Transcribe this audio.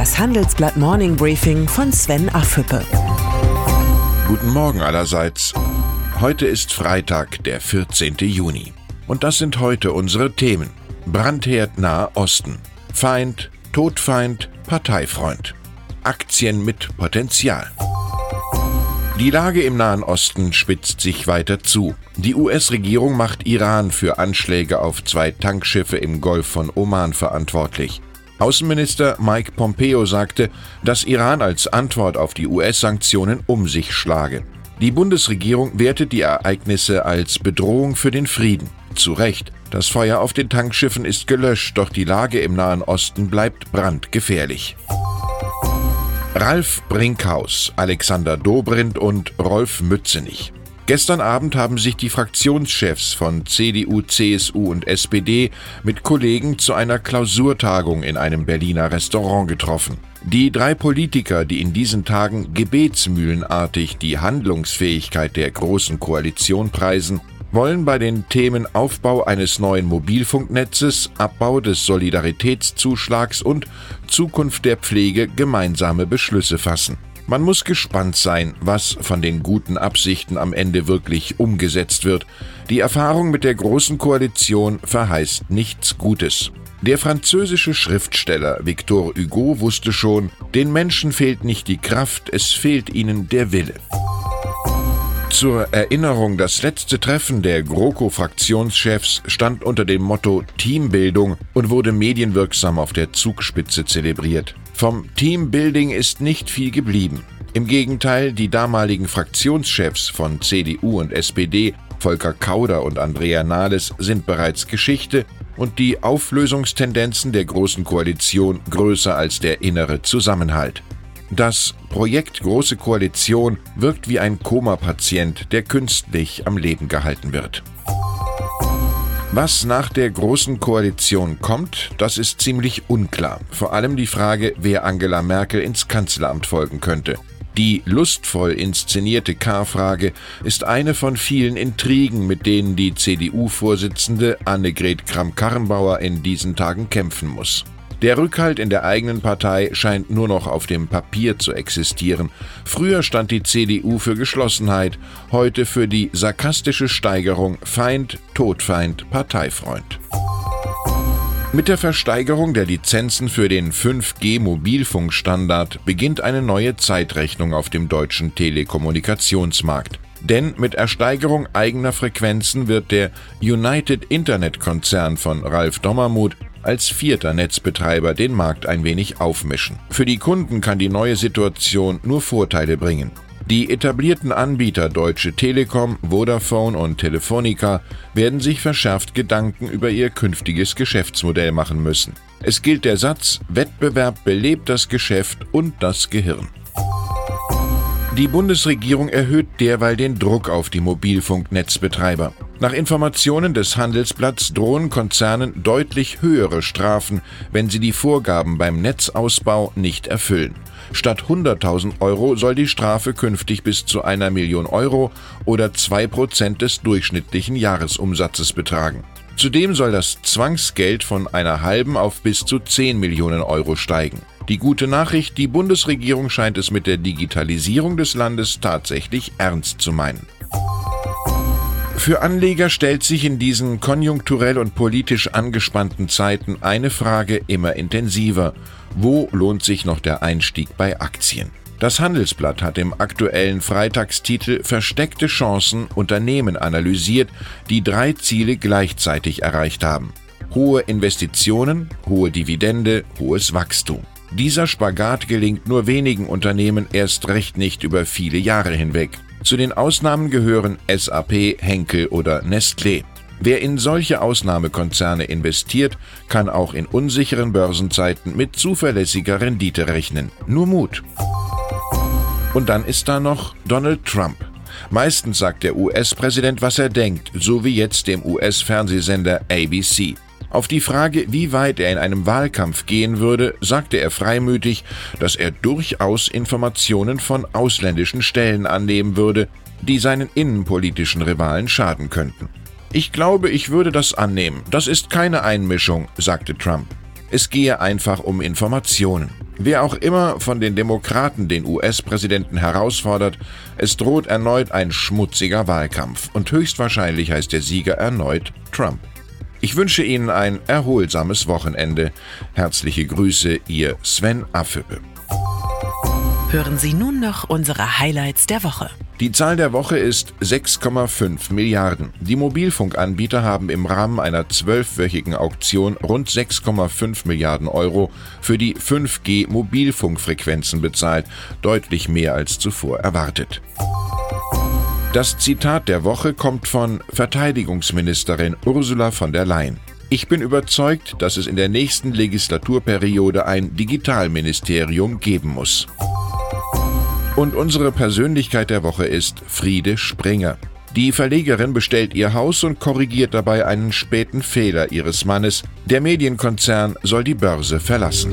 Das Handelsblatt Morning Briefing von Sven Affüppe. Guten Morgen allerseits. Heute ist Freitag, der 14. Juni. Und das sind heute unsere Themen. Brandherd Nahe Osten. Feind, Todfeind, Parteifreund. Aktien mit Potenzial. Die Lage im Nahen Osten spitzt sich weiter zu. Die US-Regierung macht Iran für Anschläge auf zwei Tankschiffe im Golf von Oman verantwortlich. Außenminister Mike Pompeo sagte, dass Iran als Antwort auf die US-Sanktionen um sich schlage. Die Bundesregierung wertet die Ereignisse als Bedrohung für den Frieden. Zu Recht. Das Feuer auf den Tankschiffen ist gelöscht, doch die Lage im Nahen Osten bleibt brandgefährlich. Ralf Brinkhaus, Alexander Dobrindt und Rolf Mützenich. Gestern Abend haben sich die Fraktionschefs von CDU, CSU und SPD mit Kollegen zu einer Klausurtagung in einem Berliner Restaurant getroffen. Die drei Politiker, die in diesen Tagen gebetsmühlenartig die Handlungsfähigkeit der Großen Koalition preisen, wollen bei den Themen Aufbau eines neuen Mobilfunknetzes, Abbau des Solidaritätszuschlags und Zukunft der Pflege gemeinsame Beschlüsse fassen. Man muss gespannt sein, was von den guten Absichten am Ende wirklich umgesetzt wird. Die Erfahrung mit der Großen Koalition verheißt nichts Gutes. Der französische Schriftsteller Victor Hugo wusste schon, den Menschen fehlt nicht die Kraft, es fehlt ihnen der Wille. Zur Erinnerung, das letzte Treffen der GroKo-Fraktionschefs stand unter dem Motto Teambildung und wurde medienwirksam auf der Zugspitze zelebriert. Vom Teambuilding ist nicht viel geblieben. Im Gegenteil, die damaligen Fraktionschefs von CDU und SPD, Volker Kauder und Andrea Nahles, sind bereits Geschichte und die Auflösungstendenzen der Großen Koalition größer als der innere Zusammenhalt. Das Projekt Große Koalition wirkt wie ein Koma-Patient, der künstlich am Leben gehalten wird. Was nach der Großen Koalition kommt, das ist ziemlich unklar. Vor allem die Frage, wer Angela Merkel ins Kanzleramt folgen könnte. Die lustvoll inszenierte K-Frage ist eine von vielen Intrigen, mit denen die CDU-Vorsitzende Annegret Kramp-Karrenbauer in diesen Tagen kämpfen muss. Der Rückhalt in der eigenen Partei scheint nur noch auf dem Papier zu existieren. Früher stand die CDU für Geschlossenheit, heute für die sarkastische Steigerung Feind, Todfeind, Parteifreund. Mit der Versteigerung der Lizenzen für den 5G-Mobilfunkstandard beginnt eine neue Zeitrechnung auf dem deutschen Telekommunikationsmarkt. Denn mit Ersteigerung eigener Frequenzen wird der United Internet Konzern von Ralf Dommermuth als vierter Netzbetreiber den Markt ein wenig aufmischen. Für die Kunden kann die neue Situation nur Vorteile bringen. Die etablierten Anbieter Deutsche Telekom, Vodafone und Telefonica werden sich verschärft Gedanken über ihr künftiges Geschäftsmodell machen müssen. Es gilt der Satz, Wettbewerb belebt das Geschäft und das Gehirn. Die Bundesregierung erhöht derweil den Druck auf die Mobilfunknetzbetreiber. Nach Informationen des Handelsblatts drohen Konzernen deutlich höhere Strafen, wenn sie die Vorgaben beim Netzausbau nicht erfüllen. Statt 100.000 Euro soll die Strafe künftig bis zu einer Million Euro oder 2% des durchschnittlichen Jahresumsatzes betragen. Zudem soll das Zwangsgeld von einer halben auf bis zu 10 Millionen Euro steigen. Die gute Nachricht, die Bundesregierung scheint es mit der Digitalisierung des Landes tatsächlich ernst zu meinen. Für Anleger stellt sich in diesen konjunkturell und politisch angespannten Zeiten eine Frage immer intensiver. Wo lohnt sich noch der Einstieg bei Aktien? Das Handelsblatt hat im aktuellen Freitagstitel Versteckte Chancen Unternehmen analysiert, die drei Ziele gleichzeitig erreicht haben. Hohe Investitionen, hohe Dividende, hohes Wachstum. Dieser Spagat gelingt nur wenigen Unternehmen erst recht nicht über viele Jahre hinweg. Zu den Ausnahmen gehören SAP, Henkel oder Nestlé. Wer in solche Ausnahmekonzerne investiert, kann auch in unsicheren Börsenzeiten mit zuverlässiger Rendite rechnen. Nur Mut. Und dann ist da noch Donald Trump. Meistens sagt der US-Präsident, was er denkt, so wie jetzt dem US-Fernsehsender ABC. Auf die Frage, wie weit er in einem Wahlkampf gehen würde, sagte er freimütig, dass er durchaus Informationen von ausländischen Stellen annehmen würde, die seinen innenpolitischen Rivalen schaden könnten. Ich glaube, ich würde das annehmen. Das ist keine Einmischung, sagte Trump. Es gehe einfach um Informationen. Wer auch immer von den Demokraten den US-Präsidenten herausfordert, es droht erneut ein schmutziger Wahlkampf und höchstwahrscheinlich heißt der Sieger erneut Trump. Ich wünsche Ihnen ein erholsames Wochenende. Herzliche Grüße, Ihr Sven Affüppe. Hören Sie nun noch unsere Highlights der Woche. Die Zahl der Woche ist 6,5 Milliarden. Die Mobilfunkanbieter haben im Rahmen einer zwölfwöchigen Auktion rund 6,5 Milliarden Euro für die 5G-Mobilfunkfrequenzen bezahlt, deutlich mehr als zuvor erwartet. Das Zitat der Woche kommt von Verteidigungsministerin Ursula von der Leyen. Ich bin überzeugt, dass es in der nächsten Legislaturperiode ein Digitalministerium geben muss. Und unsere Persönlichkeit der Woche ist Friede Springer. Die Verlegerin bestellt ihr Haus und korrigiert dabei einen späten Fehler ihres Mannes. Der Medienkonzern soll die Börse verlassen.